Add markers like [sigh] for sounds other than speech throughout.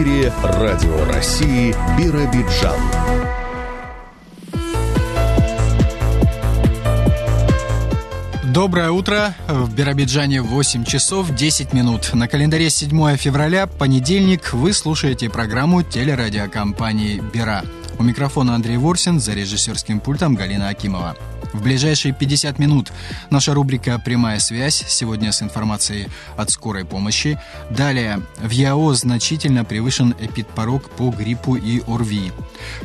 эфире Радио России Биробиджан. Доброе утро. В Биробиджане 8 часов 10 минут. На календаре 7 февраля, понедельник. Вы слушаете программу телерадиокомпании «Бира». У микрофона Андрей Ворсин, за режиссерским пультом Галина Акимова. В ближайшие 50 минут наша рубрика «Прямая связь» сегодня с информацией от скорой помощи. Далее, в ЯО значительно превышен эпидпорог по гриппу и ОРВИ.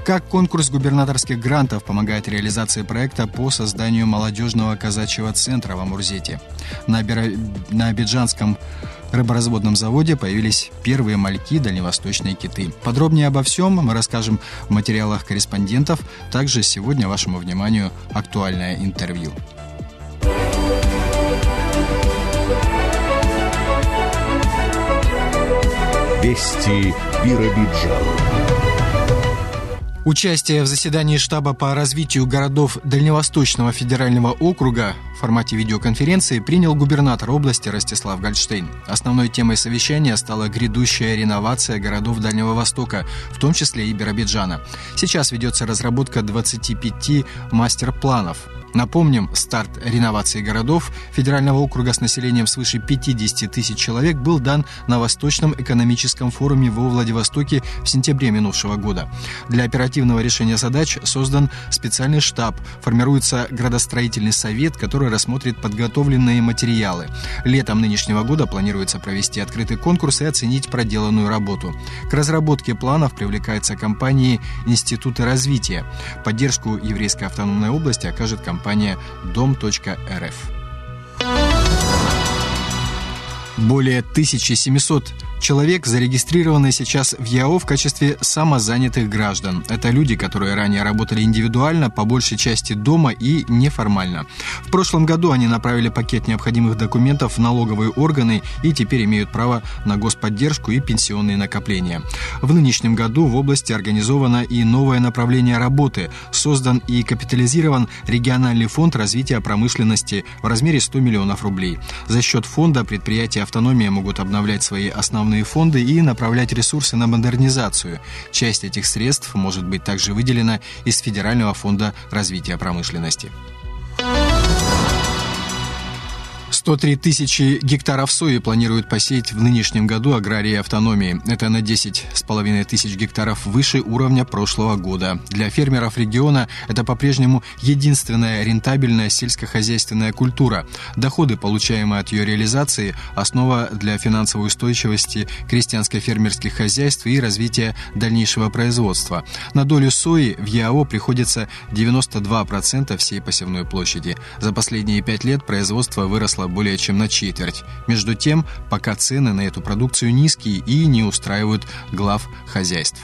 Как конкурс губернаторских грантов помогает реализации проекта по созданию молодежного казачьего центра в Амурзете. На, Бира... на Абиджанском рыборазводном заводе появились первые мальки дальневосточные киты. Подробнее обо всем мы расскажем в материалах корреспондентов. Также сегодня вашему вниманию актуальное интервью. Вести Биробиджан. Участие в заседании штаба по развитию городов Дальневосточного федерального округа в формате видеоконференции принял губернатор области Ростислав Гольштейн. Основной темой совещания стала грядущая реновация городов Дальнего Востока, в том числе и Биробиджана. Сейчас ведется разработка 25 мастер-планов – Напомним, старт реновации городов федерального округа с населением свыше 50 тысяч человек был дан на Восточном экономическом форуме во Владивостоке в сентябре минувшего года. Для оперативного решения задач создан специальный штаб, формируется градостроительный совет, который рассмотрит подготовленные материалы. Летом нынешнего года планируется провести открытый конкурс и оценить проделанную работу. К разработке планов привлекаются компании Институты развития. Поддержку Еврейской автономной области окажет компания компания дом.рф. Более 1700 человек зарегистрированы сейчас в ЯО в качестве самозанятых граждан. Это люди, которые ранее работали индивидуально, по большей части дома и неформально. В прошлом году они направили пакет необходимых документов в налоговые органы и теперь имеют право на господдержку и пенсионные накопления. В нынешнем году в области организовано и новое направление работы. Создан и капитализирован региональный фонд развития промышленности в размере 100 миллионов рублей. За счет фонда предприятия автономии могут обновлять свои основные фонды и направлять ресурсы на модернизацию. Часть этих средств может быть также выделена из Федерального фонда развития промышленности. 103 тысячи гектаров сои планируют посеять в нынешнем году аграрии автономии. Это на 10,5 тысяч гектаров выше уровня прошлого года. Для фермеров региона это по-прежнему единственная рентабельная сельскохозяйственная культура. Доходы, получаемые от ее реализации, основа для финансовой устойчивости крестьянско-фермерских хозяйств и развития дальнейшего производства. На долю сои в ЯО приходится 92% всей посевной площади. За последние пять лет производство выросло более чем на четверть. Между тем, пока цены на эту продукцию низкие и не устраивают глав хозяйств.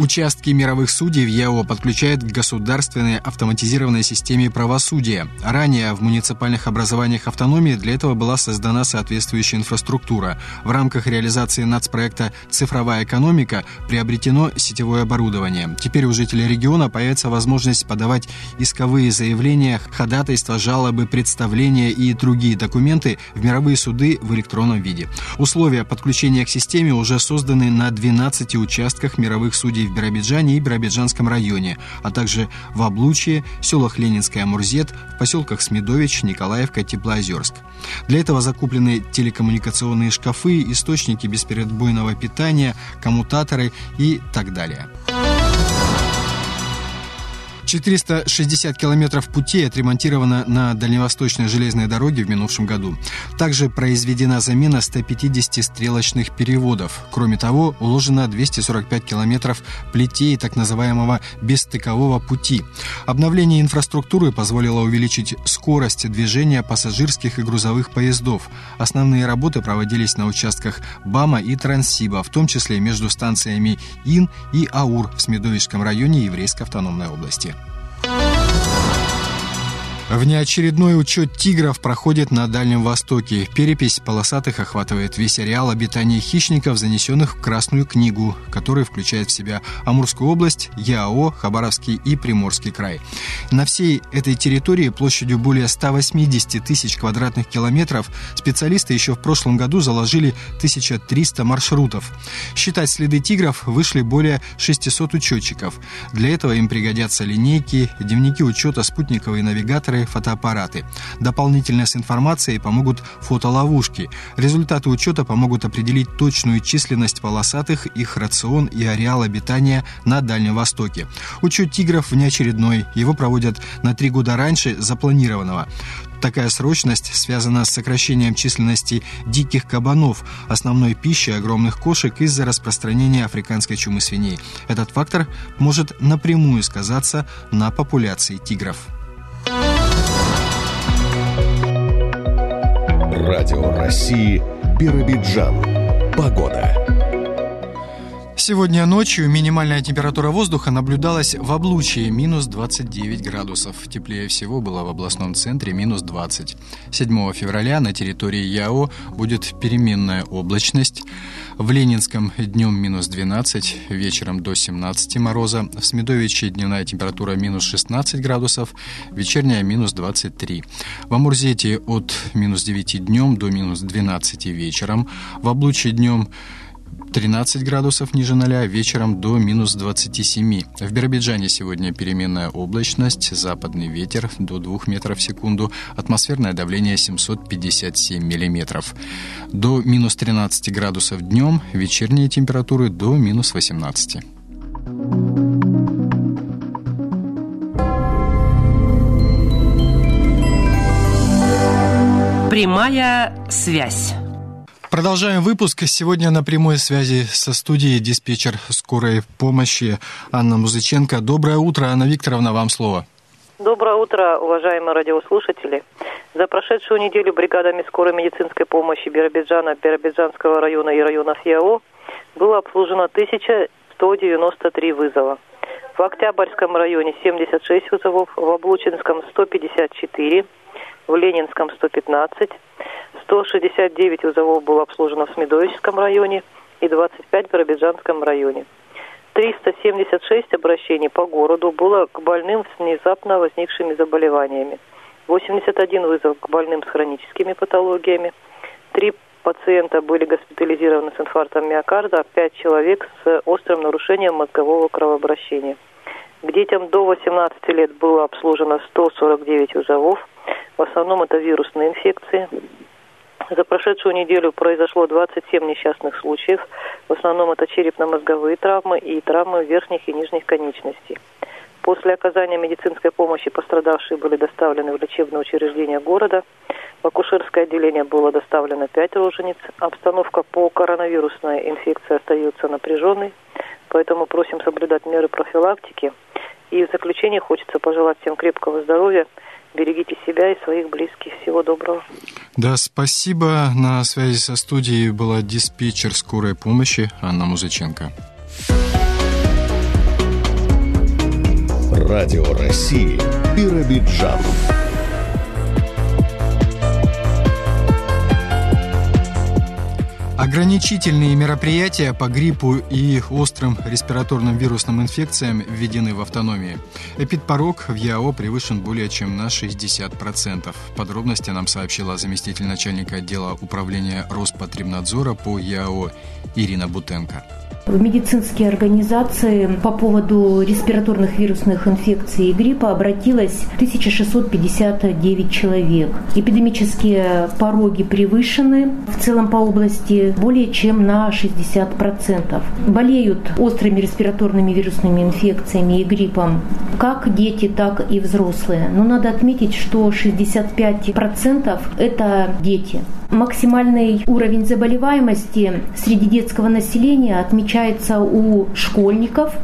Участки мировых судей в ЯО подключают к государственной автоматизированной системе правосудия. Ранее в муниципальных образованиях автономии для этого была создана соответствующая инфраструктура. В рамках реализации нацпроекта «Цифровая экономика» приобретено сетевое оборудование. Теперь у жителей региона появится возможность подавать исковые заявления, ходатайства, жалобы, представления и другие документы в мировые суды в электронном виде. Условия подключения к системе уже созданы на 12 участках мировых судей в Биробиджане и Биробиджанском районе, а также в Облучье, селах Ленинская Мурзет, в поселках Смедович, Николаевка, Теплоозерск. Для этого закуплены телекоммуникационные шкафы, источники бесперебойного питания, коммутаторы и так далее. 460 километров путей отремонтировано на дальневосточной железной дороге в минувшем году. Также произведена замена 150 стрелочных переводов. Кроме того, уложено 245 километров плетей так называемого бесстыкового пути. Обновление инфраструктуры позволило увеличить скорость движения пассажирских и грузовых поездов. Основные работы проводились на участках БАМа и Транссиба, в том числе между станциями Ин и Аур в Смедовичском районе Еврейской автономной области. Внеочередной учет тигров проходит на Дальнем Востоке. Перепись полосатых охватывает весь ареал обитания хищников, занесенных в Красную книгу, который включает в себя Амурскую область, ЯО, Хабаровский и Приморский край. На всей этой территории площадью более 180 тысяч квадратных километров специалисты еще в прошлом году заложили 1300 маршрутов. Считать следы тигров вышли более 600 учетчиков. Для этого им пригодятся линейки, дневники учета, спутниковые навигаторы, старые фотоаппараты. Дополнительно с информацией помогут фотоловушки. Результаты учета помогут определить точную численность полосатых, их рацион и ареал обитания на Дальнем Востоке. Учет тигров внеочередной. Его проводят на три года раньше запланированного. Такая срочность связана с сокращением численности диких кабанов, основной пищи огромных кошек из-за распространения африканской чумы свиней. Этот фактор может напрямую сказаться на популяции тигров. Радио России Биробиджан. Погода. Сегодня ночью минимальная температура воздуха наблюдалась в облучье минус 29 градусов. Теплее всего было в областном центре минус 20. 7 февраля на территории ЯО будет переменная облачность. В Ленинском днем минус 12, вечером до 17 мороза. В Смедовиче дневная температура минус 16 градусов, вечерняя минус 23. В Амурзете от минус 9 днем до минус 12 вечером. В Облучье днем 13 градусов ниже ноля, вечером до минус 27. В Биробиджане сегодня переменная облачность, западный ветер до 2 метров в секунду, атмосферное давление 757 миллиметров. До минус 13 градусов днем, вечерние температуры до минус 18. Прямая связь. Продолжаем выпуск. Сегодня на прямой связи со студией диспетчер скорой помощи Анна Музыченко. Доброе утро, Анна Викторовна, вам слово. Доброе утро, уважаемые радиослушатели. За прошедшую неделю бригадами скорой медицинской помощи Биробиджана, Биробиджанского района и районов ЯО было обслужено 1193 вызова. В Октябрьском районе 76 вызовов, в Облучинском 154, в Ленинском 115, 169 вызовов было обслужено в Смедовическом районе и 25 в Биробиджанском районе. 376 обращений по городу было к больным с внезапно возникшими заболеваниями. 81 вызов к больным с хроническими патологиями. Три пациента были госпитализированы с инфарктом миокарда, а 5 человек с острым нарушением мозгового кровообращения. К детям до 18 лет было обслужено 149 вызовов. В основном это вирусные инфекции. За прошедшую неделю произошло 27 несчастных случаев. В основном это черепно-мозговые травмы и травмы верхних и нижних конечностей. После оказания медицинской помощи пострадавшие были доставлены в лечебное учреждение города. В акушерское отделение было доставлено 5 рожениц. Обстановка по коронавирусной инфекции остается напряженной, поэтому просим соблюдать меры профилактики. И в заключение хочется пожелать всем крепкого здоровья – Берегите себя и своих близких. Всего доброго. Да, спасибо. На связи со студией была диспетчер скорой помощи Анна Музыченко. Радио России Биробиджан. Ограничительные мероприятия по гриппу и острым респираторным вирусным инфекциям введены в автономии. Эпидпорог в ЯО превышен более чем на 60%. Подробности нам сообщила заместитель начальника отдела управления Роспотребнадзора по ЯО Ирина Бутенко. В медицинские организации по поводу респираторных вирусных инфекций и гриппа обратилось 1659 человек. Эпидемические пороги превышены в целом по области более чем на 60%. Болеют острыми респираторными вирусными инфекциями и гриппом как дети, так и взрослые. Но надо отметить, что 65% это дети. Максимальный уровень заболеваемости среди детского населения отмечается у школьников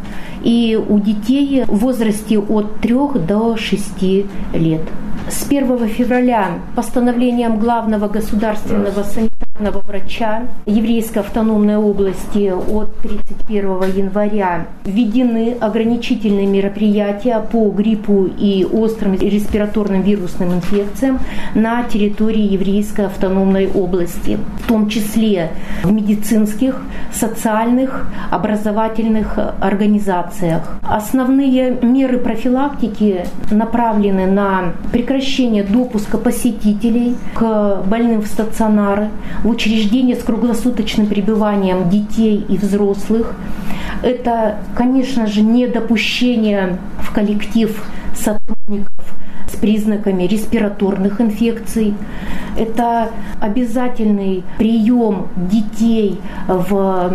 и у детей в возрасте от 3 до 6 лет. С 1 февраля постановлением главного государственного санитарного врача еврейской автономной области от 31 января введены ограничительные мероприятия по гриппу и острым респираторным вирусным инфекциям на территории еврейской автономной области, в том числе в медицинских, социальных, образовательных организациях. Основные меры профилактики направлены на прекращение допуска посетителей к больным в стационары, учреждения с круглосуточным пребыванием детей и взрослых. Это, конечно же, недопущение в коллектив сотрудников с признаками респираторных инфекций. Это обязательный прием детей в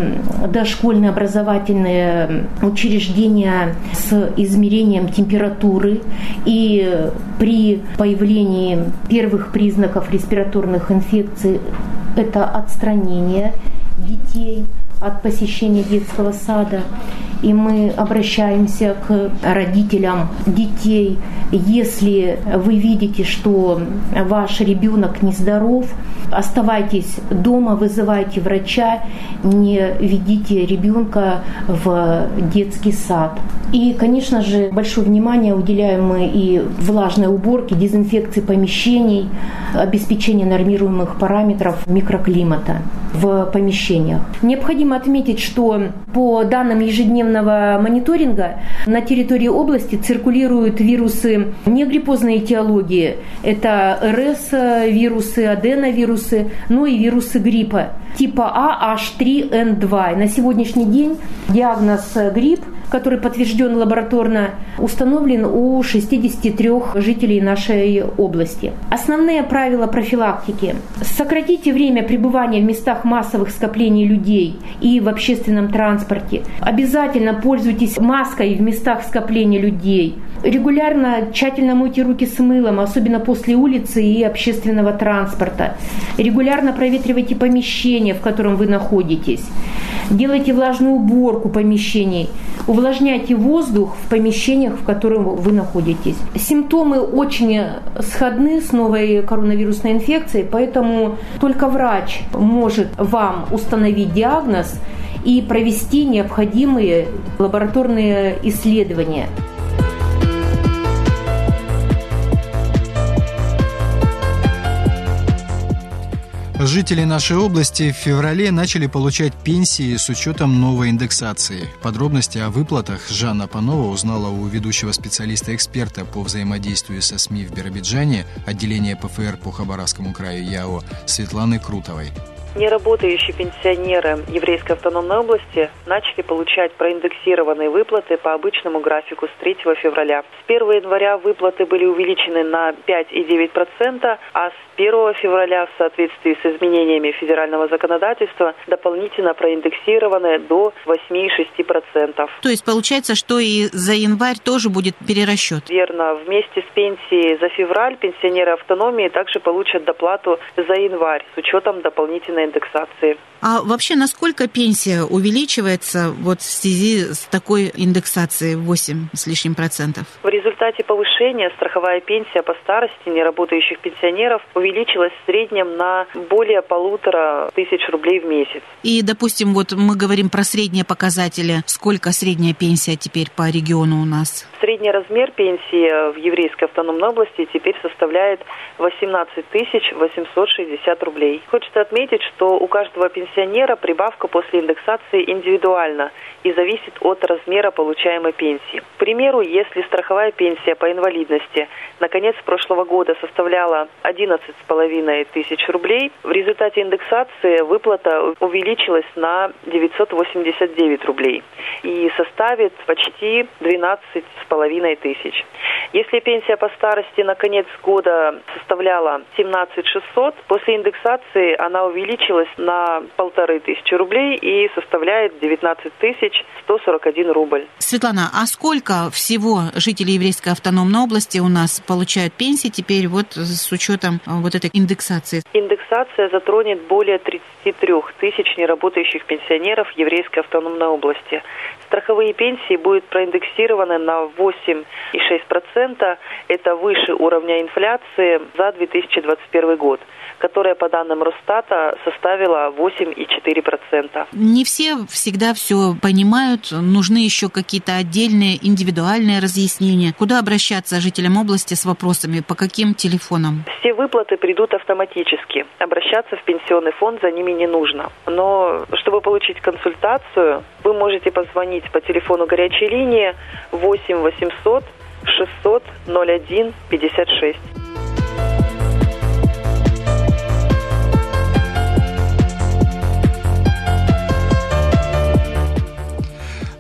дошкольные образовательные учреждения с измерением температуры. И при появлении первых признаков респираторных инфекций это отстранение детей от посещения детского сада. И мы обращаемся к родителям детей. Если вы видите, что ваш ребенок нездоров, оставайтесь дома, вызывайте врача, не ведите ребенка в детский сад. И, конечно же, большое внимание уделяем мы и влажной уборке, дезинфекции помещений, обеспечению нормируемых параметров микроклимата в помещениях. Необходимо отметить, что по данным ежедневного мониторинга на территории области циркулируют вирусы не гриппозной этиологии. Это РС вирусы, аденовирусы, но и вирусы гриппа типа А, H3N2. На сегодняшний день диагноз грипп который подтвержден лабораторно, установлен у 63 жителей нашей области. Основные правила профилактики. Сократите время пребывания в местах массовых скоплений людей и в общественном транспорте. Обязательно пользуйтесь маской в местах скопления людей. Регулярно тщательно мойте руки с мылом, особенно после улицы и общественного транспорта. Регулярно проветривайте помещение, в котором вы находитесь. Делайте влажную уборку помещений. Увлажняйте воздух в помещениях, в котором вы находитесь. Симптомы очень сходны с новой коронавирусной инфекцией, поэтому только врач может вам установить диагноз и провести необходимые лабораторные исследования. Жители нашей области в феврале начали получать пенсии с учетом новой индексации. Подробности о выплатах Жанна Панова узнала у ведущего специалиста-эксперта по взаимодействию со СМИ в Биробиджане отделения ПФР по Хабаровскому краю ЯО Светланы Крутовой. Неработающие пенсионеры Еврейской автономной области начали получать проиндексированные выплаты по обычному графику с 3 февраля. С 1 января выплаты были увеличены на 5,9%, а с 1 февраля в соответствии с изменениями федерального законодательства дополнительно проиндексированы до 8,6%. То есть получается, что и за январь тоже будет перерасчет? Верно. Вместе с пенсией за февраль пенсионеры автономии также получат доплату за январь с учетом дополнительной индексации. А вообще, насколько пенсия увеличивается вот в связи с такой индексацией 8 с лишним процентов? В результате повышения страховая пенсия по старости неработающих пенсионеров увеличилась в среднем на более полутора тысяч рублей в месяц. И, допустим, вот мы говорим про средние показатели. Сколько средняя пенсия теперь по региону у нас? Средний размер пенсии в еврейской автономной области теперь составляет 18 860 рублей. Хочется отметить, что у каждого пенсионера прибавка после индексации индивидуальна и зависит от размера получаемой пенсии. К примеру, если страховая пенсия по инвалидности на конец прошлого года составляла 11,5 тысяч рублей, в результате индексации выплата увеличилась на 989 рублей и составит почти 12,5 тысяч. Если пенсия по старости на конец года составляла 17 600, после индексации она увеличилась на полторы тысячи рублей и составляет 19 тысяч 141 рубль. Светлана, а сколько всего жителей еврейской автономной области у нас получают пенсии теперь вот с учетом а, вот этой индексации? Индексация затронет более 33 тысяч неработающих пенсионеров еврейской автономной области. Страховые пенсии будут проиндексированы на 8,6%. Это выше уровня инфляции за 2021 год, которая по данным Росстата составила 8,4%. Не все всегда все понимают, нужны еще какие-то отдельные индивидуальные разъяснения. Куда обращаться жителям области с вопросами, по каким телефонам? Все выплаты придут автоматически. Обращаться в пенсионный фонд за ними не нужно. Но чтобы получить консультацию, вы можете позвонить по телефону горячей линии 8 800 600 01 56.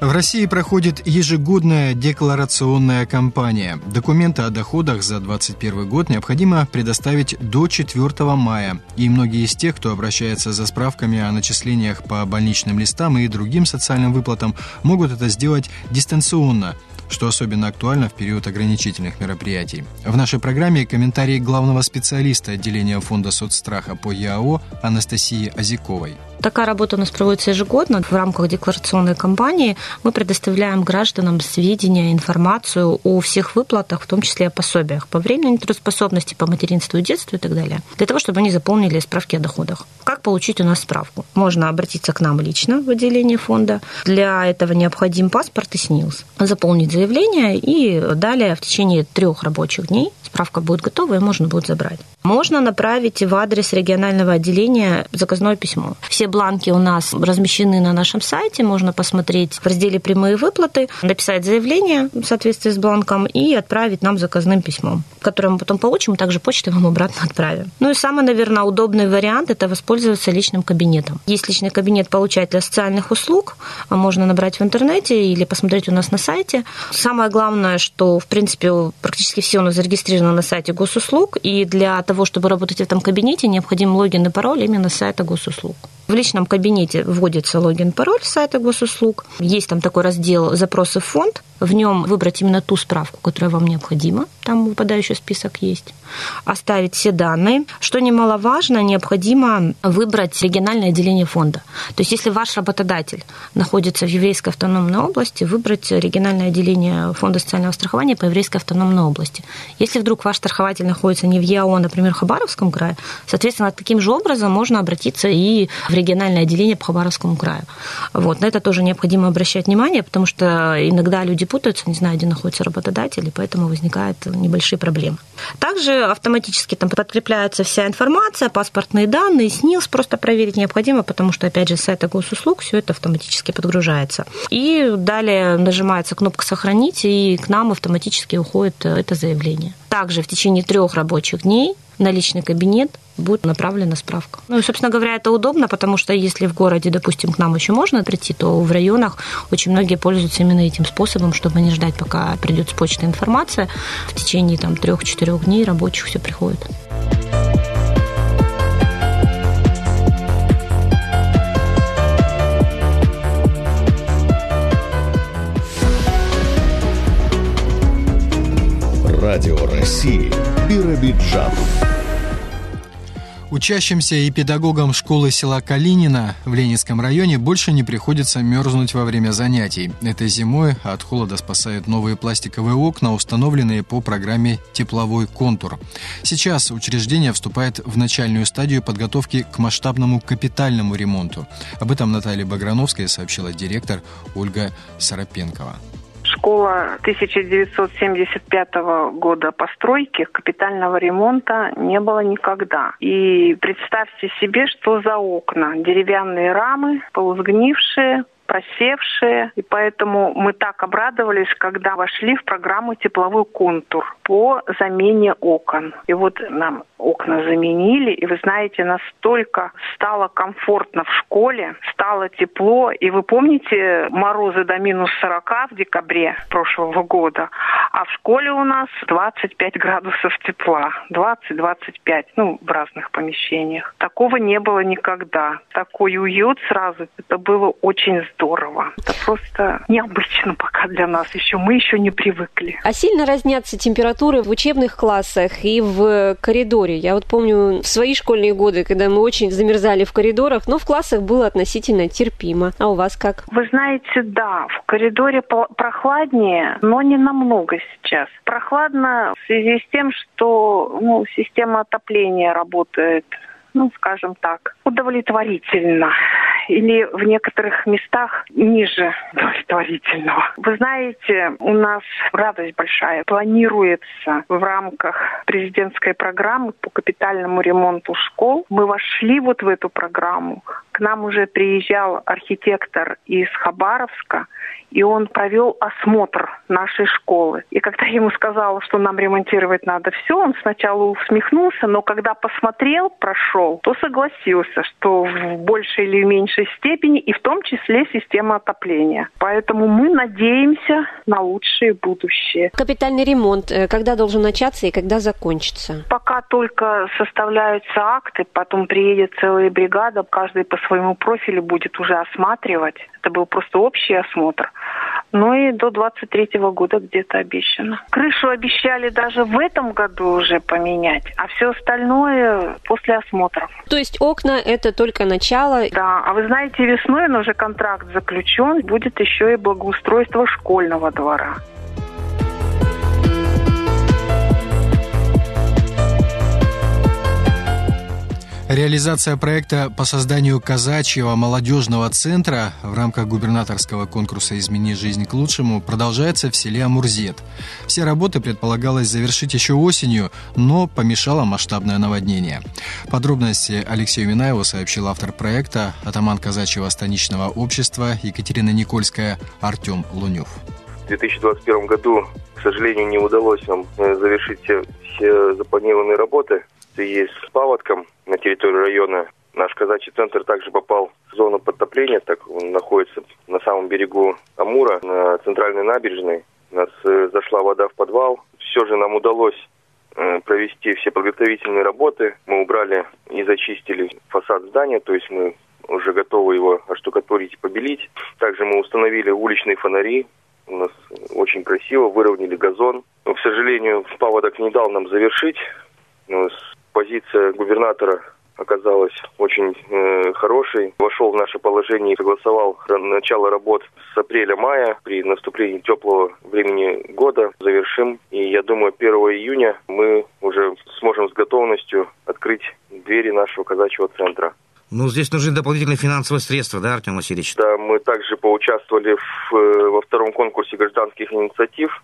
В России проходит ежегодная декларационная кампания. Документы о доходах за 2021 год необходимо предоставить до 4 мая. И многие из тех, кто обращается за справками о начислениях по больничным листам и другим социальным выплатам, могут это сделать дистанционно что особенно актуально в период ограничительных мероприятий. В нашей программе комментарии главного специалиста отделения фонда соцстраха по ЯО Анастасии Азиковой. Такая работа у нас проводится ежегодно. В рамках декларационной кампании мы предоставляем гражданам сведения, информацию о всех выплатах, в том числе о пособиях по временной трудоспособности, по материнству и детству и так далее, для того, чтобы они заполнили справки о доходах. Как получить у нас справку? Можно обратиться к нам лично в отделение фонда. Для этого необходим паспорт и СНИЛС. Заполнить заявление и далее в течение трех рабочих дней справка будет готова и можно будет забрать. Можно направить в адрес регионального отделения заказное письмо. Все бланки у нас размещены на нашем сайте, можно посмотреть в разделе «Прямые выплаты», написать заявление в соответствии с бланком и отправить нам заказным письмом, которое мы потом получим, и также почтой вам обратно отправим. Ну и самый, наверное, удобный вариант – это воспользоваться личным кабинетом. Есть личный кабинет получателя социальных услуг, можно набрать в интернете или посмотреть у нас на сайте. Самое главное, что, в принципе, практически все у нас зарегистрировано на сайте госуслуг, и для того, чтобы работать в этом кабинете, необходим логин и пароль именно с сайта госуслуг. В личном кабинете вводится логин-пароль сайта госуслуг. Есть там такой раздел «Запросы в фонд». В нем выбрать именно ту справку, которая вам необходима. Там выпадающий список есть. Оставить все данные. Что немаловажно, необходимо выбрать региональное отделение фонда. То есть, если ваш работодатель находится в еврейской автономной области, выбрать региональное отделение фонда социального страхования по еврейской автономной области. Если вдруг ваш страхователь находится не в ЯО, например, в Хабаровском крае, соответственно, таким же образом можно обратиться и в региональное отделение по Хабаровскому краю. Вот. На это тоже необходимо обращать внимание, потому что иногда люди путаются, не знаю, где находится работодатель, и поэтому возникают небольшие проблемы. Также автоматически там подкрепляется вся информация, паспортные данные, СНИЛС просто проверить необходимо, потому что, опять же, с сайта госуслуг все это автоматически подгружается. И далее нажимается кнопка «Сохранить», и к нам автоматически уходит это заявление. Также в течение трех рабочих дней на личный кабинет будет направлена справка. Ну и, собственно говоря, это удобно, потому что если в городе, допустим, к нам еще можно прийти, то в районах очень многие пользуются именно этим способом, чтобы не ждать, пока придет с почты информация. В течение там трех-четырех дней рабочих все приходит. Радио России Биробиджан. Учащимся и педагогам школы села Калинина в Ленинском районе больше не приходится мерзнуть во время занятий. Этой зимой от холода спасают новые пластиковые окна, установленные по программе «Тепловой контур». Сейчас учреждение вступает в начальную стадию подготовки к масштабному капитальному ремонту. Об этом Наталья Баграновская сообщила директор Ольга Сарапенкова школа 1975 года постройки, капитального ремонта не было никогда. И представьте себе, что за окна. Деревянные рамы, полусгнившие, просевшие, и поэтому мы так обрадовались, когда вошли в программу «Тепловой контур» по замене окон. И вот нам окна заменили, и вы знаете, настолько стало комфортно в школе, стало тепло, и вы помните морозы до минус 40 в декабре прошлого года, а в школе у нас 25 градусов тепла, 20-25, ну, в разных помещениях. Такого не было никогда. Такой уют сразу, это было очень здорово. Это просто необычно пока для нас еще, мы еще не привыкли. А сильно разнятся температуры в учебных классах и в коридоре? Я вот помню в свои школьные годы, когда мы очень замерзали в коридорах, но в классах было относительно терпимо. А у вас как? Вы знаете, да, в коридоре прохладнее, но не намного сейчас. Прохладно в связи с тем, что ну, система отопления работает ну, скажем так, удовлетворительно или в некоторых местах ниже удовлетворительного. Вы знаете, у нас радость большая. Планируется в рамках президентской программы по капитальному ремонту школ. Мы вошли вот в эту программу. К нам уже приезжал архитектор из Хабаровска, и он провел осмотр нашей школы. И когда я ему сказала, что нам ремонтировать надо все, он сначала усмехнулся, но когда посмотрел, прошел, то согласился, что в большей или меньшей степени, и в том числе система отопления. Поэтому мы надеемся на лучшее будущее. Капитальный ремонт э, когда должен начаться и когда закончится? Пока только составляются акты, потом приедет целая бригада, каждый по своему профилю будет уже осматривать. Это был просто общий осмотр. Ну и до 23 года где-то обещано. Крышу обещали даже в этом году уже поменять, а все остальное после осмотров. То есть окна это только начало? Да, а вы знаете, весной но уже контракт заключен, будет еще и благоустройство школьного двора. Реализация проекта по созданию казачьего молодежного центра в рамках губернаторского конкурса «Измени жизнь к лучшему» продолжается в селе Амурзет. Все работы предполагалось завершить еще осенью, но помешало масштабное наводнение. Подробности Алексею Минаеву сообщил автор проекта, атаман казачьего станичного общества Екатерина Никольская Артем Лунев. В 2021 году, к сожалению, не удалось нам э, завершить все, все запланированные работы в связи с паводком на территории района. Наш казачий центр также попал в зону подтопления, так он находится на самом берегу Амура, на центральной набережной. У нас э, зашла вода в подвал. Все же нам удалось э, провести все подготовительные работы. Мы убрали и зачистили фасад здания, то есть мы уже готовы его оштукатурить и побелить. Также мы установили уличные фонари. У нас очень красиво, выровняли газон. Но, к сожалению, паводок не дал нам завершить. Но позиция губернатора оказалась очень э, хорошей. Вошел в наше положение и согласовал начало работ с апреля-мая. При наступлении теплого времени года завершим. И я думаю, 1 июня мы уже сможем с готовностью открыть двери нашего казачьего центра. Ну, здесь нужны дополнительные финансовые средства, да, Артем Васильевич? Да, мы также поучаствовали в, э, во втором конкурсе гражданских инициатив.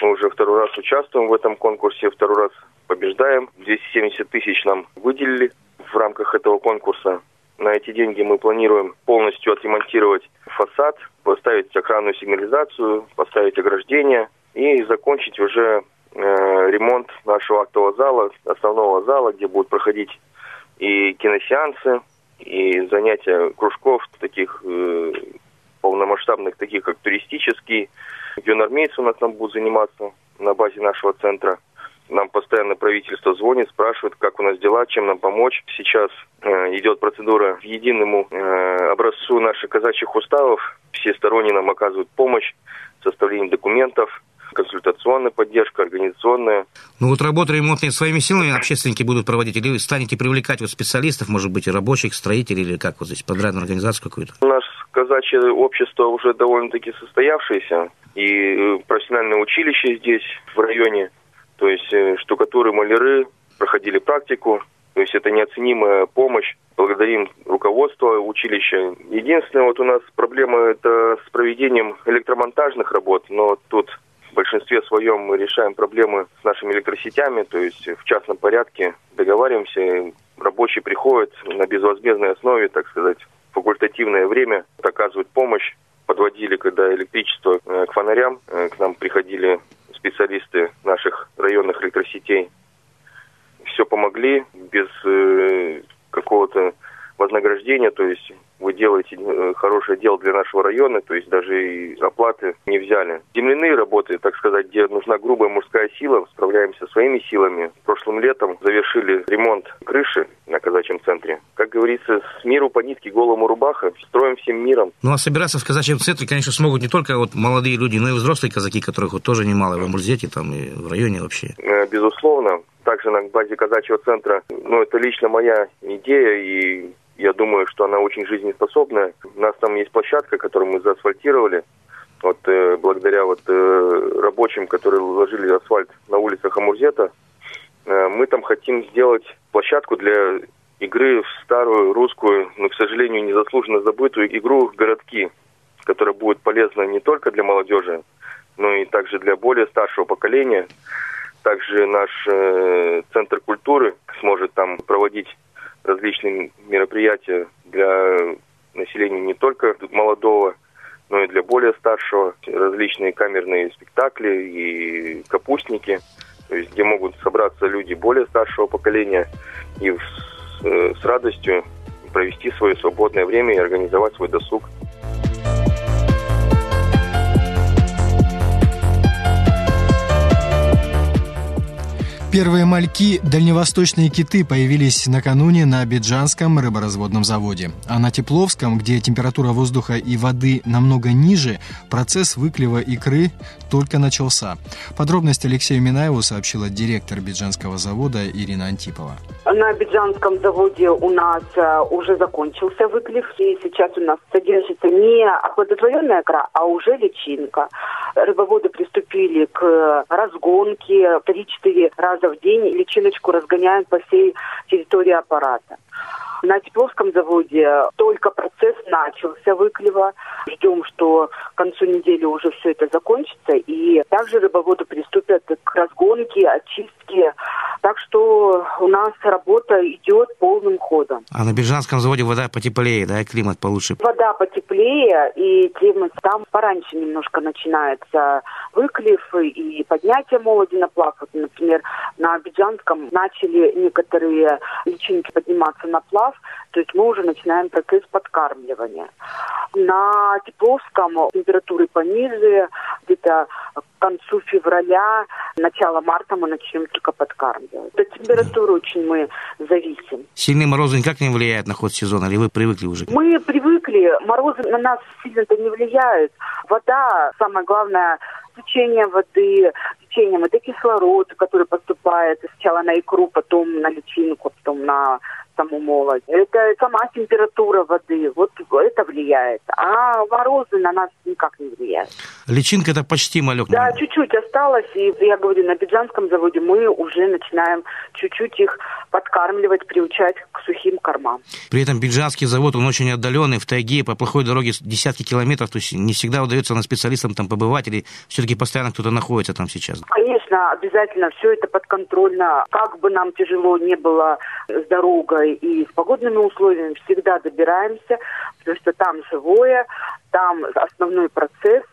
Мы уже второй раз участвуем в этом конкурсе, второй раз побеждаем. 270 тысяч нам выделили в рамках этого конкурса. На эти деньги мы планируем полностью отремонтировать фасад, поставить охранную сигнализацию, поставить ограждение и закончить уже э, ремонт нашего актового зала, основного зала, где будут проходить и киносеансы, и занятия кружков таких э, полномасштабных, таких как туристический. Юнормейцы у нас там будут заниматься на базе нашего центра. Нам постоянно правительство звонит, спрашивает, как у нас дела, чем нам помочь. Сейчас э, идет процедура к единому э, образцу наших казачьих уставов. Все сторонние нам оказывают помощь в составлении документов, консультационная поддержка, организационная. Ну вот работу ремонтные своими силами общественники будут проводить, или вы станете привлекать вот специалистов, может быть, и рабочих, строителей, или как вот здесь, подрядную организацию какую-то? У нас казачье общество уже довольно-таки состоявшееся, и э, профессиональное училище здесь, в районе, то есть э, штукатуры, маляры проходили практику, то есть это неоценимая помощь. Благодарим руководство училища. Единственное, вот у нас проблема это с проведением электромонтажных работ, но тут в большинстве своем мы решаем проблемы с нашими электросетями, то есть в частном порядке договариваемся, рабочие приходят на безвозмездной основе, так сказать, факультативное время, оказывают помощь. Подводили, когда электричество э, к фонарям, э, к нам приходили специалисты наших районных электросетей. Все помогли без э, какого-то вознаграждения, то есть вы делаете э, хорошее дело для нашего района, то есть даже и оплаты не взяли. Земляные работы, так сказать, где нужна грубая мужская сила, справляемся своими силами. Прошлым летом завершили ремонт крыши на казачьем центре. Как говорится, с миру по нитке голому рубаха, строим всем миром. Ну а собираться в казачьем центре, конечно, смогут не только вот молодые люди, но и взрослые казаки, которых вот тоже немало в Амурзете там и в районе вообще. Э, безусловно. Также на базе казачьего центра, ну это лично моя идея и я думаю, что она очень жизнеспособная. У нас там есть площадка, которую мы заасфальтировали. Вот э, благодаря вот э, рабочим, которые вложили асфальт на улицах Амурзета, э, мы там хотим сделать площадку для игры в старую русскую, но, к сожалению, незаслуженно забытую игру «Городки», которая будет полезна не только для молодежи, но и также для более старшего поколения. Также наш э, Центр культуры сможет там проводить различные мероприятия для населения не только молодого, но и для более старшего. Различные камерные спектакли и капустники, то есть где могут собраться люди более старшего поколения и с, э, с радостью провести свое свободное время и организовать свой досуг. Первые мальки, дальневосточные киты, появились накануне на Биджанском рыборазводном заводе. А на Тепловском, где температура воздуха и воды намного ниже, процесс выклева икры только начался. Подробности Алексею Минаеву сообщила директор Биджанского завода Ирина Антипова. На Биджанском заводе у нас э, уже закончился выклев, и сейчас у нас содержится не оплодотворенная икра, а уже личинка. Рыбоводы приступили к разгонке 3-4 раза в день, личиночку разгоняем по всей территории аппарата. На Тепловском заводе только процесс начался выклева. Ждем, что к концу недели уже все это закончится. И также рыбоводы приступят к разгонке, очистке. Так что у нас работа идет полным ходом. А на Биржанском заводе вода потеплее, да, и климат получше? Вода потеплее, и климат там пораньше немножко начинается выклев и поднятие молоди на плав. Вот, например, на Абиджанском начали некоторые личинки подниматься на плав, то есть мы уже начинаем процесс подкармливания. На Тепловском температуры пониже, где-то к концу февраля, начало марта мы начнем только подкармливать. От температуры очень мы зависим. Сильные морозы никак не влияют на ход сезона, или вы привыкли уже? Мы привыкли, морозы на нас сильно-то не влияют. Вода, самое главное, течение воды, течением это кислород, который поступает сначала на икру, потом на личинку, потом на саму молодь. Это сама температура воды, вот это влияет. А морозы на нас никак не влияют. Личинка это почти малек. Да, чуть-чуть осталось. И я говорю, на Биджанском заводе мы уже начинаем чуть-чуть их подкармливать, приучать к сухим кормам. При этом Биджанский завод, он очень отдаленный, в тайге, по плохой дороге десятки километров, то есть не всегда удается на специалистам там побывать, или все-таки постоянно кто-то находится там сейчас? Конечно, обязательно все это подконтрольно. Как бы нам тяжело не было с дорогой и с погодными условиями, всегда добираемся, потому что там живое, там основной процесс.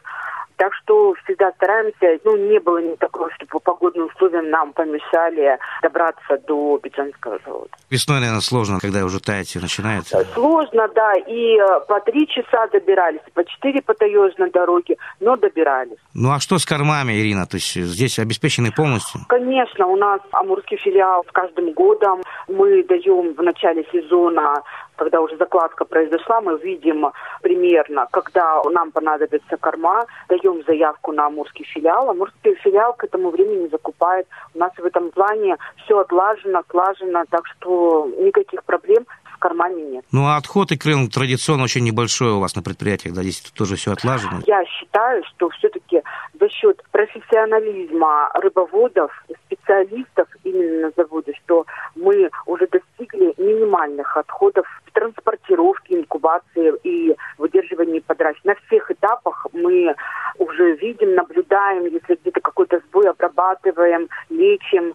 Так что всегда стараемся, ну, не было ни такого, чтобы по погодным условиям нам помешали добраться до Бичанского завода. Весной, наверное, сложно, когда уже таять все начинается. Сложно, да, и э, по три часа добирались, по четыре по таежной дороге, но добирались. Ну, а что с кормами, Ирина? То есть здесь обеспечены полностью? Конечно, у нас амурский филиал с каждым годом. Мы даем в начале сезона когда уже закладка произошла, мы видим примерно, когда нам понадобится корма, даем заявку на Амурский филиал. Амурский филиал к этому времени закупает. У нас в этом плане все отлажено, слажено, так что никаких проблем с кормами нет. Ну, а отход икры традиционно очень небольшой у вас на предприятиях, да, здесь тоже все отлажено? Я считаю, что все-таки за счет профессионализма рыбоводов, специалистов именно на заводе, что мы уже достигли минимальных отходов в транспортировке, инкубации и выдерживании подрачки. На всех этапах мы уже видим, наблюдаем, если где-то какой-то сбой обрабатываем, лечим.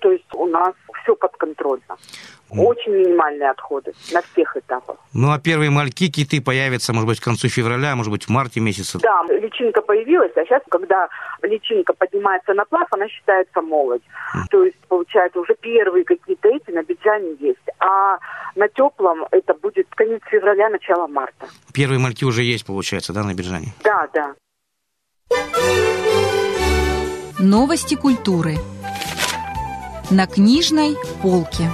То есть у нас все подконтрольно. Очень минимальные отходы на всех этапах. Ну, а первые мальки, киты появятся, может быть, к концу февраля, может быть, в марте месяце? Да, личинка появилась, а сейчас, когда личинка поднимается на плав, она считается молодь. Mm. То есть, получается, уже первые какие-то эти на Биджане есть. А на теплом это будет конец февраля, начало марта. Первые мальки уже есть, получается, да, на Биджане? Да, да. Новости культуры на книжной полке.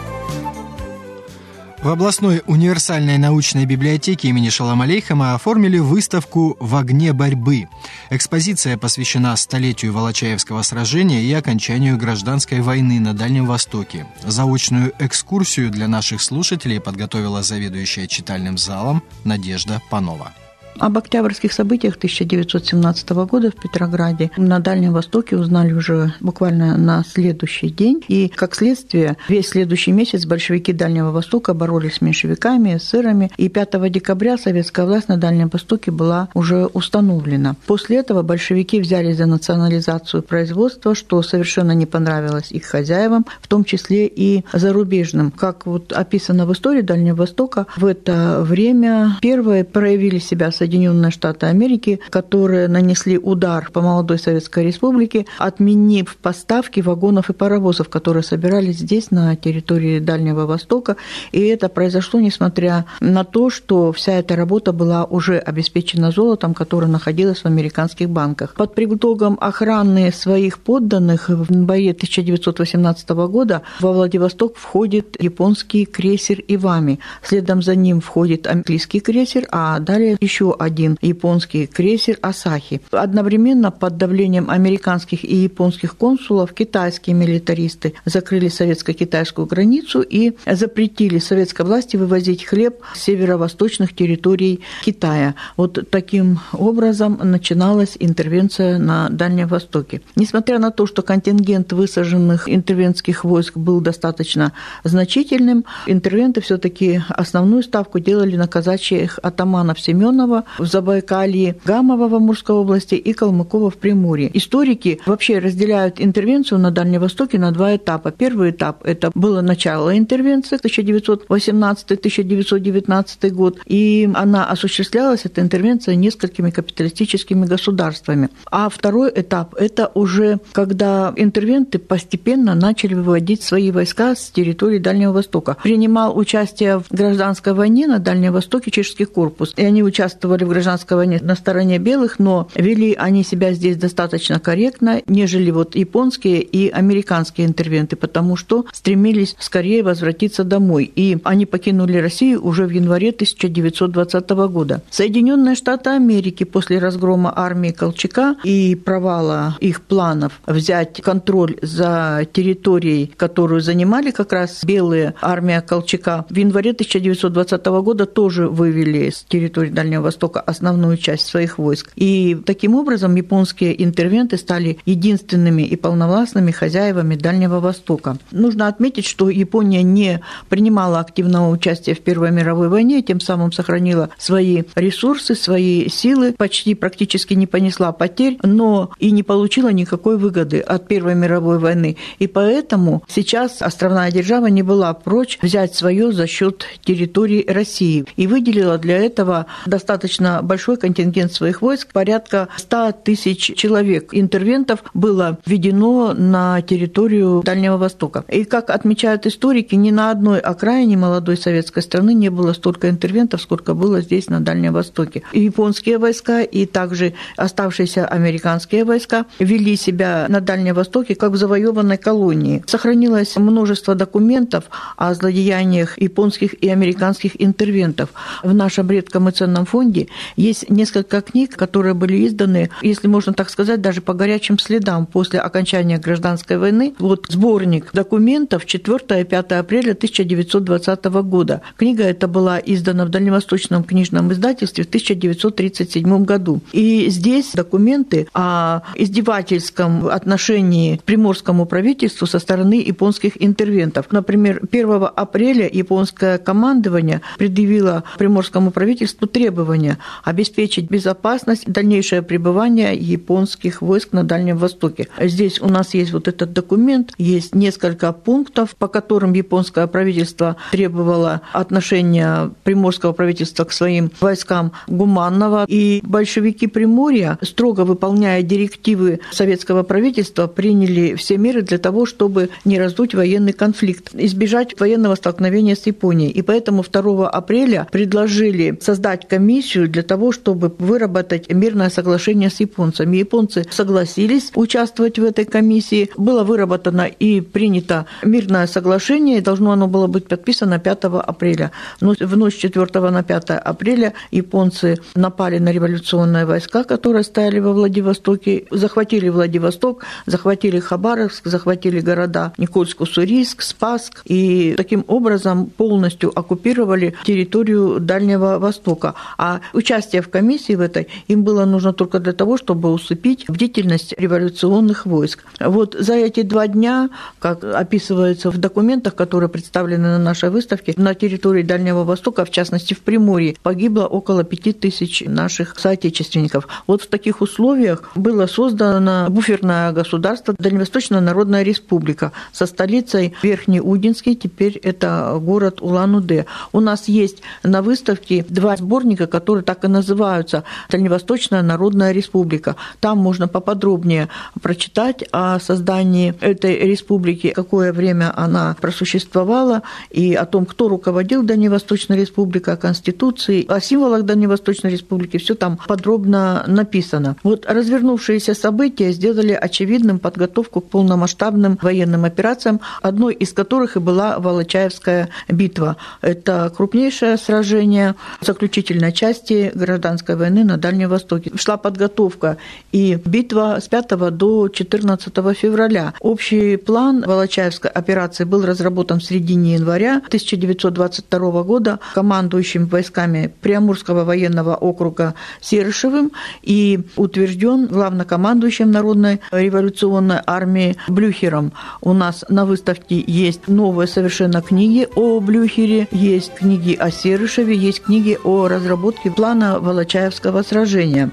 В областной универсальной научной библиотеке имени Шалам Алейхама оформили выставку «В огне борьбы». Экспозиция посвящена столетию Волочаевского сражения и окончанию гражданской войны на Дальнем Востоке. Заочную экскурсию для наших слушателей подготовила заведующая читальным залом Надежда Панова. Об октябрьских событиях 1917 года в Петрограде на Дальнем Востоке узнали уже буквально на следующий день. И, как следствие, весь следующий месяц большевики Дальнего Востока боролись с меньшевиками, эсерами. И 5 декабря советская власть на Дальнем Востоке была уже установлена. После этого большевики взяли за национализацию производства, что совершенно не понравилось их хозяевам, в том числе и зарубежным. Как вот описано в истории Дальнего Востока, в это время первые проявили себя Соединенные Штаты Америки, которые нанесли удар по молодой Советской Республике, отменив поставки вагонов и паровозов, которые собирались здесь, на территории Дальнего Востока. И это произошло, несмотря на то, что вся эта работа была уже обеспечена золотом, которое находилось в американских банках. Под предлогом охраны своих подданных в январе 1918 года во Владивосток входит японский крейсер «Ивами». Следом за ним входит английский крейсер, а далее еще один японский крейсер «Асахи». Одновременно под давлением американских и японских консулов китайские милитаристы закрыли советско-китайскую границу и запретили советской власти вывозить хлеб с северо-восточных территорий Китая. Вот таким образом начиналась интервенция на Дальнем Востоке. Несмотря на то, что контингент высаженных интервентских войск был достаточно значительным, интервенты все-таки основную ставку делали на казачьих атаманов Семенова в Забайкалье, Гамова в Амурской области и Калмыкова в Приморье. Историки вообще разделяют интервенцию на Дальнем Востоке на два этапа. Первый этап – это было начало интервенции 1918-1919 год, и она осуществлялась, эта интервенция, несколькими капиталистическими государствами. А второй этап – это уже когда интервенты постепенно начали выводить свои войска с территории Дальнего Востока. Принимал участие в гражданской войне на Дальнем Востоке чешский корпус, и они участвовали в гражданской войне на стороне белых, но вели они себя здесь достаточно корректно, нежели вот японские и американские интервенты, потому что стремились скорее возвратиться домой. И они покинули Россию уже в январе 1920 года. Соединенные Штаты Америки после разгрома армии Колчака и провала их планов взять контроль за территорией, которую занимали как раз белые армия Колчака, в январе 1920 года тоже вывели с территории Дальнего Востока основную часть своих войск. И таким образом японские интервенты стали единственными и полновластными хозяевами Дальнего Востока. Нужно отметить, что Япония не принимала активного участия в Первой мировой войне, тем самым сохранила свои ресурсы, свои силы, почти практически не понесла потерь, но и не получила никакой выгоды от Первой мировой войны. И поэтому сейчас островная держава не была прочь взять свое за счет территории России и выделила для этого достаточно большой контингент своих войск, порядка 100 тысяч человек. Интервентов было введено на территорию Дальнего Востока. И, как отмечают историки, ни на одной окраине молодой советской страны не было столько интервентов, сколько было здесь, на Дальнем Востоке. И японские войска, и также оставшиеся американские войска вели себя на Дальнем Востоке как в завоеванной колонии. Сохранилось множество документов о злодеяниях японских и американских интервентов. В нашем редком и ценном фонде есть несколько книг, которые были изданы, если можно так сказать, даже по горячим следам после окончания гражданской войны. Вот сборник документов 4 и 5 апреля 1920 года. Книга эта была издана в Дальневосточном книжном издательстве в 1937 году. И здесь документы о издевательском отношении к приморскому правительству со стороны японских интервентов. Например, 1 апреля японское командование предъявило приморскому правительству требования обеспечить безопасность дальнейшее пребывание японских войск на Дальнем Востоке. Здесь у нас есть вот этот документ, есть несколько пунктов, по которым японское правительство требовало отношения приморского правительства к своим войскам гуманного. И большевики Приморья, строго выполняя директивы советского правительства, приняли все меры для того, чтобы не раздуть военный конфликт, избежать военного столкновения с Японией. И поэтому 2 апреля предложили создать комиссию для того, чтобы выработать мирное соглашение с японцами. Японцы согласились участвовать в этой комиссии. Было выработано и принято мирное соглашение, и должно оно было быть подписано 5 апреля. Но в ночь 4 на 5 апреля японцы напали на революционные войска, которые стояли во Владивостоке, захватили Владивосток, захватили Хабаровск, захватили города Никольск-Уссурийск, Спаск, и таким образом полностью оккупировали территорию Дальнего Востока. А участие в комиссии в этой им было нужно только для того, чтобы усыпить бдительность революционных войск. Вот за эти два дня, как описывается в документах, которые представлены на нашей выставке, на территории Дальнего Востока, в частности в Приморье, погибло около пяти тысяч наших соотечественников. Вот в таких условиях было создано буферное государство Дальневосточная Народная Республика со столицей Верхний Удинский, теперь это город Улан-Удэ. У нас есть на выставке два сборника, которые так и называются «Дальневосточная Народная Республика». Там можно поподробнее прочитать о создании этой республики, какое время она просуществовала, и о том, кто руководил Дальневосточной Республикой, о Конституции, о символах Дальневосточной Республики. Все там подробно написано. Вот развернувшиеся события сделали очевидным подготовку к полномасштабным военным операциям, одной из которых и была Волочаевская битва. Это крупнейшее сражение заключительной части гражданской войны на Дальнем Востоке. Шла подготовка и битва с 5 до 14 февраля. Общий план Волочаевской операции был разработан в середине января 1922 года командующим войсками Приамурского военного округа Серышевым и утвержден главнокомандующим Народной революционной армии Блюхером. У нас на выставке есть новые совершенно книги о Блюхере, есть книги о Серышеве, есть книги о разработке плана Волочаевского сражения.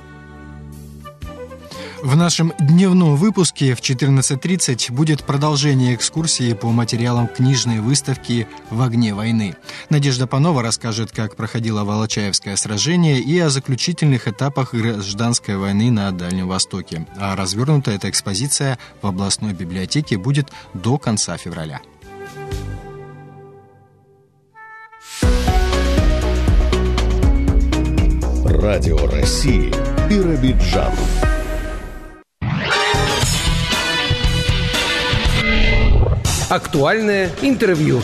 В нашем дневном выпуске в 14.30 будет продолжение экскурсии по материалам книжной выставки «В огне войны». Надежда Панова расскажет, как проходило Волочаевское сражение и о заключительных этапах гражданской войны на Дальнем Востоке. А развернута эта экспозиция в областной библиотеке будет до конца февраля. Радио России Биробиджан. Актуальное интервью.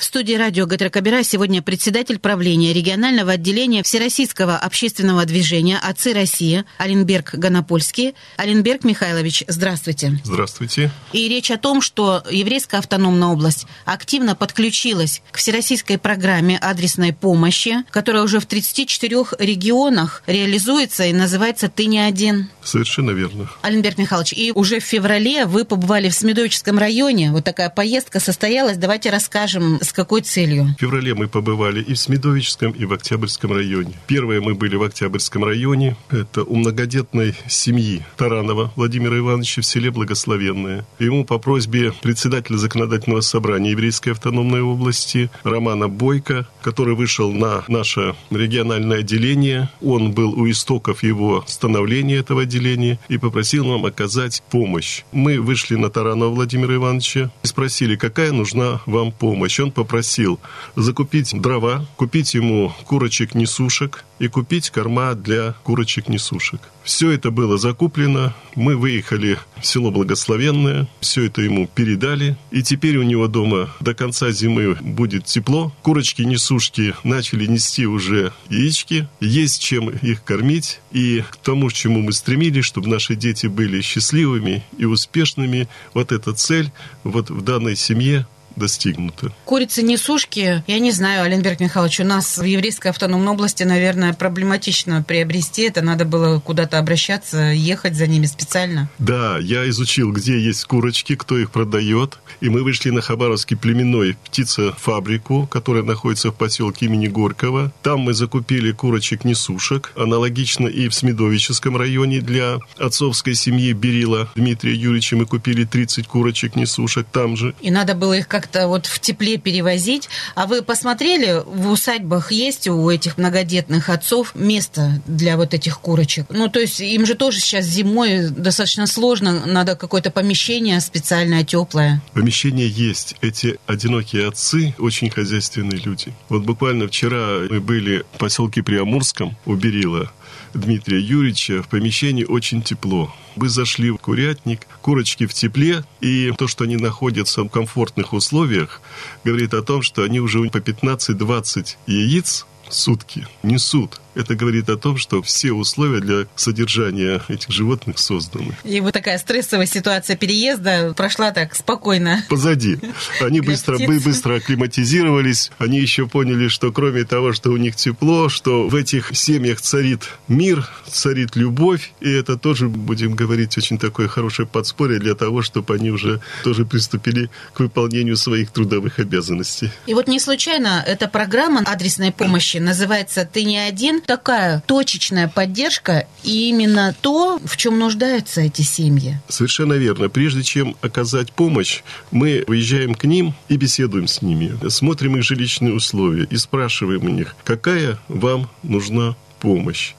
В студии радио Гатракабира сегодня председатель правления регионального отделения Всероссийского общественного движения «Отцы России» Оленберг Ганапольский. Оленберг Михайлович, здравствуйте. Здравствуйте. И речь о том, что еврейская автономная область активно подключилась к всероссийской программе адресной помощи, которая уже в 34 регионах реализуется и называется «Ты не один». Совершенно верно. Оленберг Михайлович, и уже в феврале вы побывали в Смедовическом районе. Вот такая поездка состоялась. Давайте расскажем, с какой целью? В феврале мы побывали и в Смедовическом, и в Октябрьском районе. Первое мы были в Октябрьском районе. Это у многодетной семьи Таранова Владимира Ивановича в селе Благословенное. Ему по просьбе председателя законодательного собрания Еврейской автономной области Романа Бойко, который вышел на наше региональное отделение, он был у истоков его становления этого отделения и попросил нам оказать помощь. Мы вышли на Таранова Владимира Ивановича и спросили, какая нужна вам помощь. Он попросил закупить дрова, купить ему курочек-несушек и купить корма для курочек-несушек. Все это было закуплено. Мы выехали в село Благословенное, все это ему передали. И теперь у него дома до конца зимы будет тепло. Курочки-несушки начали нести уже яички. Есть чем их кормить. И к тому, к чему мы стремились, чтобы наши дети были счастливыми и успешными, вот эта цель вот в данной семье достигнуто. Курицы несушки, я не знаю, Оленберг Михайлович, у нас в еврейской автономной области, наверное, проблематично приобрести это. Надо было куда-то обращаться, ехать за ними специально. Да, я изучил, где есть курочки, кто их продает. И мы вышли на Хабаровский племенной птицефабрику, которая находится в поселке имени Горького. Там мы закупили курочек-несушек. Аналогично и в Смедовическом районе для отцовской семьи Берила Дмитрия Юрьевича мы купили 30 курочек-несушек там же. И надо было их как-то вот в тепле перевозить. А вы посмотрели, в усадьбах есть у этих многодетных отцов место для вот этих курочек? Ну, то есть им же тоже сейчас зимой достаточно сложно, надо какое-то помещение специальное, теплое. Помещение есть. Эти одинокие отцы очень хозяйственные люди. Вот буквально вчера мы были в поселке Приамурском у Берила. Дмитрия Юрьевича в помещении очень тепло. Мы зашли в курятник, курочки в тепле, и то, что они находятся в комфортных условиях, говорит о том, что они уже по 15-20 яиц в сутки несут. Это говорит о том, что все условия для содержания этих животных созданы. И вот такая стрессовая ситуация переезда прошла так спокойно. Позади. Они быстро, быстро акклиматизировались. Они еще поняли, что кроме того, что у них тепло, что в этих семьях царит мир, царит любовь. И это тоже, будем говорить, очень такое хорошее подспорье для того, чтобы они уже тоже приступили к выполнению своих трудовых обязанностей. И вот не случайно эта программа адресной помощи называется «Ты не один», такая точечная поддержка и именно то, в чем нуждаются эти семьи. Совершенно верно. Прежде чем оказать помощь, мы выезжаем к ним и беседуем с ними, смотрим их жилищные условия и спрашиваем у них, какая вам нужна помощь.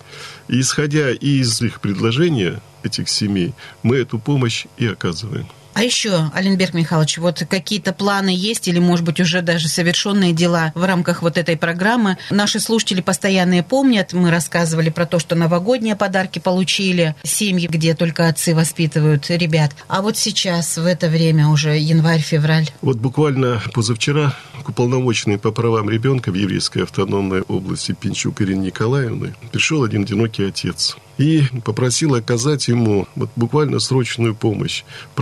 И исходя из их предложения, этих семей, мы эту помощь и оказываем. А еще, Аленберг Михайлович, вот какие-то планы есть или, может быть, уже даже совершенные дела в рамках вот этой программы? Наши слушатели постоянные помнят, мы рассказывали про то, что новогодние подарки получили, семьи, где только отцы воспитывают ребят. А вот сейчас, в это время, уже январь-февраль. Вот буквально позавчера к уполномоченной по правам ребенка в Еврейской автономной области Пинчук Ирине Николаевны пришел один одинокий отец и попросил оказать ему вот буквально срочную помощь в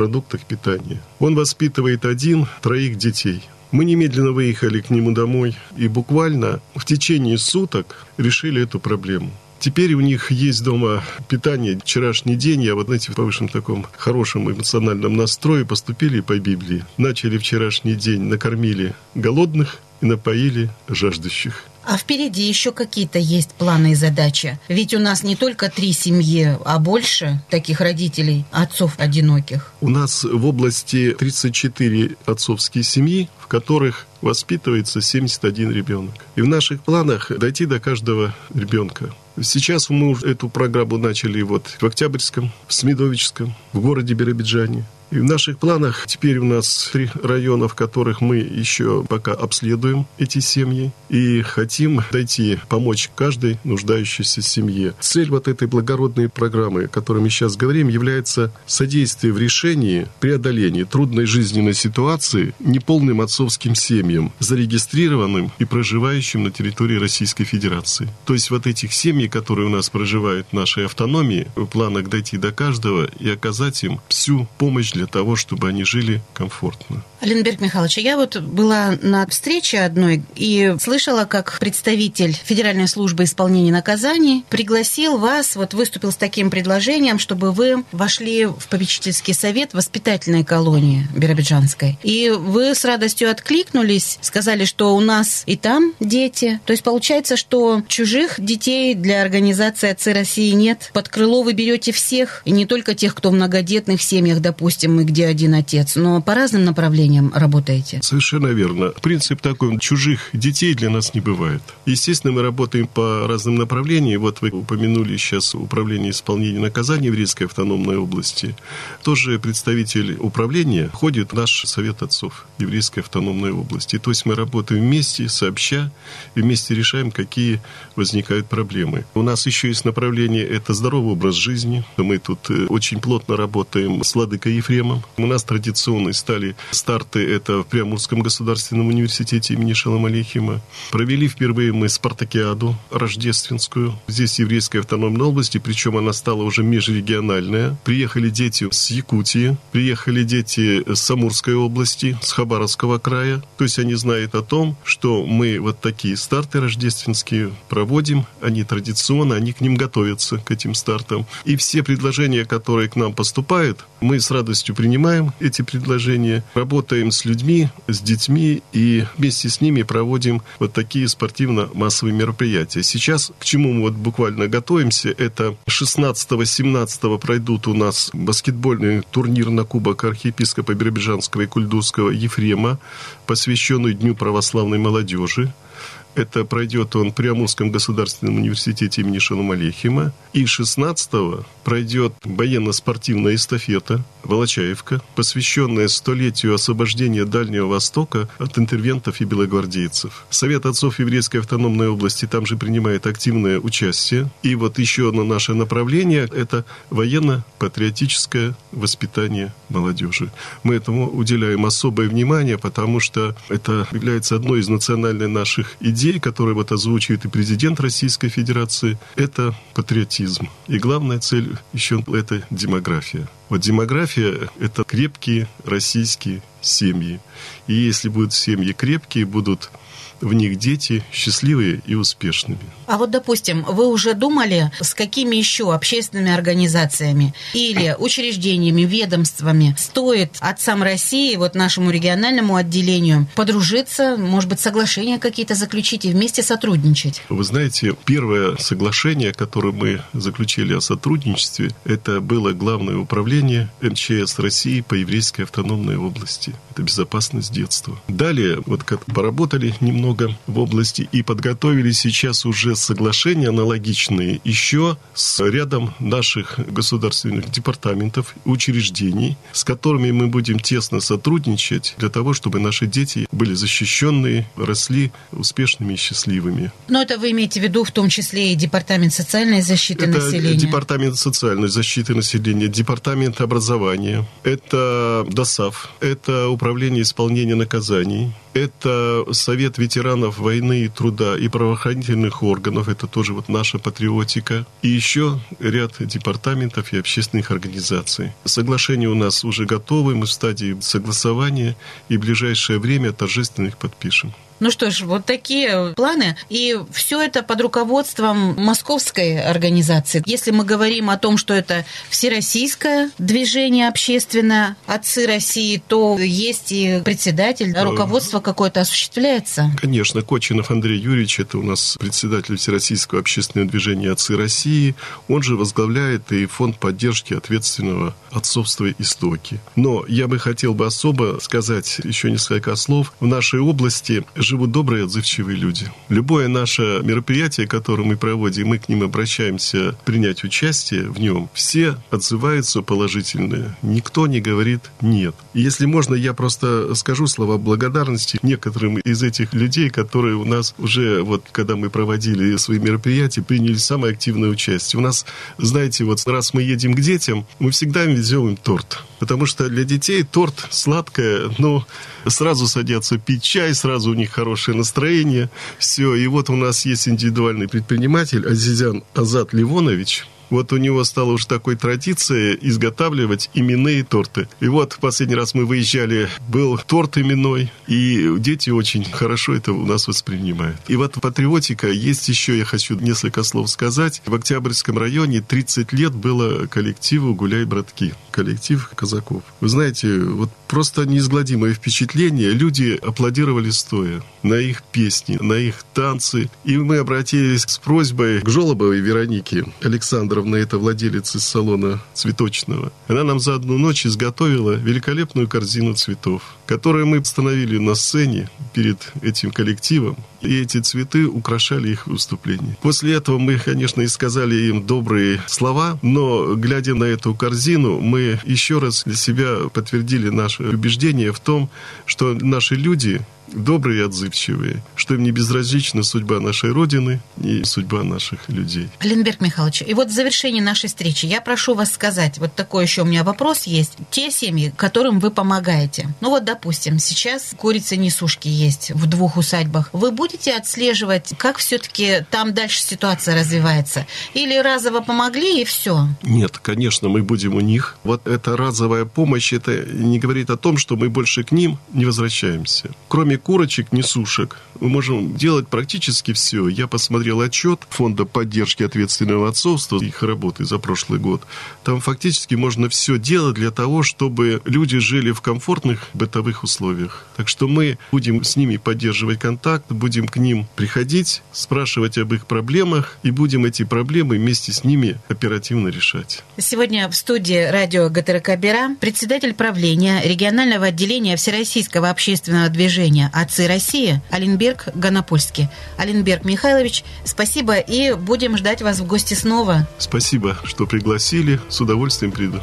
питания. Он воспитывает один, троих детей. Мы немедленно выехали к нему домой и буквально в течение суток решили эту проблему. Теперь у них есть дома питание. Вчерашний день я вот, знаете, в повышенном таком хорошем эмоциональном настрое поступили по Библии. Начали вчерашний день, накормили голодных и напоили жаждущих. А впереди еще какие-то есть планы и задачи. Ведь у нас не только три семьи, а больше таких родителей, отцов одиноких. У нас в области 34 отцовские семьи, в которых воспитывается 71 ребенок. И в наших планах дойти до каждого ребенка. Сейчас мы эту программу начали вот в Октябрьском, в Смедовическом, в городе Биробиджане. И в наших планах теперь у нас три района, в которых мы еще пока обследуем эти семьи и хотим дойти, помочь каждой нуждающейся семье. Цель вот этой благородной программы, о которой мы сейчас говорим, является содействие в решении преодоления трудной жизненной ситуации неполным отцовским семьям, зарегистрированным и проживающим на территории Российской Федерации. То есть вот этих семей, которые у нас проживают в нашей автономии, в планах дойти до каждого и оказать им всю помощь для того, чтобы они жили комфортно. Аленберг Михайлович, я вот была на встрече одной и слышала, как представитель Федеральной службы исполнения наказаний пригласил вас, вот выступил с таким предложением, чтобы вы вошли в попечительский совет воспитательной колонии Биробиджанской. И вы с радостью откликнулись, сказали, что у нас и там дети. То есть получается, что чужих детей для организации «Отцы России» нет. Под крыло вы берете всех, и не только тех, кто в многодетных семьях, допустим, мы где один отец, но по разным направлениям работаете? Совершенно верно. Принцип такой, чужих детей для нас не бывает. Естественно, мы работаем по разным направлениям. Вот вы упомянули сейчас управление исполнения наказаний в Рижской автономной области. Тоже представитель управления входит в наш совет отцов еврейской автономной области. То есть мы работаем вместе, сообща, и вместе решаем, какие возникают проблемы. У нас еще есть направление – это здоровый образ жизни. Мы тут э, очень плотно работаем с Ладыкой Ефремом. У нас традиционные стали старты, это в Приамурском государственном университете имени Шалом Алейхима. Провели впервые мы спартакиаду рождественскую. Здесь еврейская автономная область, причем она стала уже межрегиональная. Приехали дети с Якутии, приехали дети с Амурской области, с Хабаровского края. То есть они знают о том, что мы вот такие старты рождественские проводим, они традиционно, они к ним готовятся, к этим стартам. И все предложения, которые к нам поступают, мы с радостью принимаем эти предложения, работаем с людьми, с детьми и вместе с ними проводим вот такие спортивно-массовые мероприятия. Сейчас к чему мы вот буквально готовимся, это 16-17 пройдут у нас баскетбольный турнир на Кубок архиепископа Биробиджанского и Кульдурского Ефрема, посвященный Дню православной молодежи. Это пройдет он при Амурском государственном университете имени Шалом Алейхима. И 16-го пройдет военно-спортивная эстафета – Волочаевка, посвященная столетию освобождения Дальнего Востока от интервентов и белогвардейцев. Совет отцов еврейской автономной области там же принимает активное участие. И вот еще одно наше направление – это военно-патриотическое воспитание молодежи. Мы этому уделяем особое внимание, потому что это является одной из национальных наших идей, которые вот озвучивает и президент Российской Федерации. Это патриотизм. И главная цель еще – это демография. Вот демография – это крепкие российские семьи. И если будут семьи крепкие, будут в них дети счастливые и успешными. А вот, допустим, вы уже думали, с какими еще общественными организациями или [coughs] учреждениями, ведомствами стоит отцам России, вот нашему региональному отделению, подружиться, может быть, соглашения какие-то заключить и вместе сотрудничать? Вы знаете, первое соглашение, которое мы заключили о сотрудничестве, это было Главное управление МЧС России по еврейской автономной области. Это безопасность детства. Далее, вот как поработали немного много в области и подготовили сейчас уже соглашения аналогичные еще с рядом наших государственных департаментов, учреждений, с которыми мы будем тесно сотрудничать для того, чтобы наши дети были защищенные, росли успешными и счастливыми. Но это вы имеете в виду в том числе и Департамент социальной защиты это населения? Департамент социальной защиты населения, Департамент образования, это ДОСАВ, это Управление исполнения наказаний, это Совет ветеранов войны и труда и правоохранительных органов. Это тоже вот наша патриотика. И еще ряд департаментов и общественных организаций. Соглашения у нас уже готовы. Мы в стадии согласования. И в ближайшее время торжественно их подпишем. Ну что ж, вот такие планы. И все это под руководством московской организации. Если мы говорим о том, что это всероссийское движение общественное «Отцы России», то есть и председатель, руководство какое-то осуществляется? Конечно. Кочинов Андрей Юрьевич, это у нас председатель Всероссийского общественного движения «Отцы России». Он же возглавляет и фонд поддержки ответственного отцовства «Истоки». Но я бы хотел бы особо сказать еще несколько слов. В нашей области живут добрые, отзывчивые люди. Любое наше мероприятие, которое мы проводим, мы к ним обращаемся принять участие в нем, все отзываются положительно. Никто не говорит «нет». И если можно, я просто скажу слова благодарности некоторым из этих людей, которые у нас уже, вот когда мы проводили свои мероприятия, приняли самое активное участие. У нас, знаете, вот раз мы едем к детям, мы всегда им везем им торт. Потому что для детей торт сладкое, ну, сразу садятся пить чай, сразу у них хорошее настроение. Все, и вот у нас есть индивидуальный предприниматель Азизян Азат Ливонович – вот у него стала уже такой традиция изготавливать именные торты. И вот последний раз мы выезжали, был торт именной, и дети очень хорошо это у нас воспринимают. И вот патриотика есть еще, я хочу несколько слов сказать. В Октябрьском районе 30 лет было коллективу «Гуляй, братки», коллектив казаков. Вы знаете, вот просто неизгладимое впечатление. Люди аплодировали стоя на их песни, на их танцы. И мы обратились с просьбой к Жолобовой Веронике Александровне это владелец из салона цветочного, она нам за одну ночь изготовила великолепную корзину цветов, которую мы установили на сцене перед этим коллективом. И эти цветы украшали их выступление. После этого мы, конечно, и сказали им добрые слова, но, глядя на эту корзину, мы еще раз для себя подтвердили наше убеждение в том, что наши люди добрые и отзывчивые, что им не безразлична судьба нашей Родины и судьба наших людей. Ленберг Михайлович, и вот в завершении нашей встречи я прошу вас сказать, вот такой еще у меня вопрос есть. Те семьи, которым вы помогаете, ну вот, допустим, сейчас курицы-несушки есть в двух усадьбах, вы будете отслеживать, как все-таки там дальше ситуация развивается? Или разово помогли и все? Нет, конечно, мы будем у них. Вот эта разовая помощь, это не говорит о том, что мы больше к ним не возвращаемся. Кроме курочек, несушек, мы можем делать практически все. Я посмотрел отчет Фонда поддержки ответственного отцовства, их работы за прошлый год. Там фактически можно все делать для того, чтобы люди жили в комфортных бытовых условиях. Так что мы будем с ними поддерживать контакт, будем к ним приходить, спрашивать об их проблемах и будем эти проблемы вместе с ними оперативно решать. Сегодня в студии радио ГТРК Бера председатель правления регионального отделения Всероссийского общественного движения «Отцы России» Аленберг Ганапольский. Аленберг Михайлович, спасибо и будем ждать вас в гости снова. Спасибо, что пригласили. С удовольствием приду.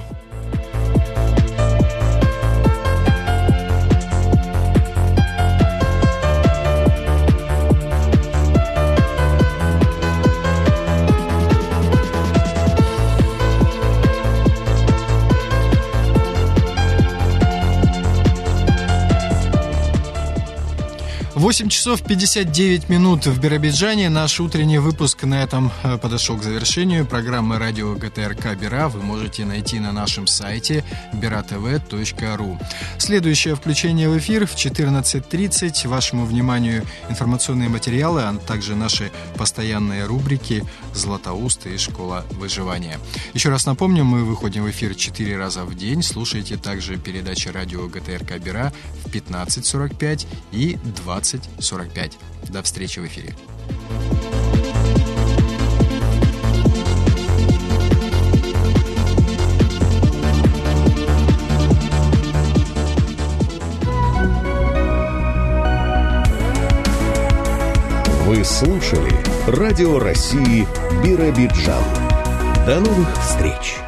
8 часов 59 минут в Биробиджане. Наш утренний выпуск на этом э, подошел к завершению. Программы радио ГТРК Бира вы можете найти на нашем сайте biratv.ru. Следующее включение в эфир в 14.30. Вашему вниманию информационные материалы, а также наши постоянные рубрики «Златоуст» и «Школа выживания». Еще раз напомню, мы выходим в эфир 4 раза в день. Слушайте также передачи радио ГТРК Бира в 15.45 и 20 2045. До встречи в эфире. Вы слушали Радио России Биробиджан. До новых встреч!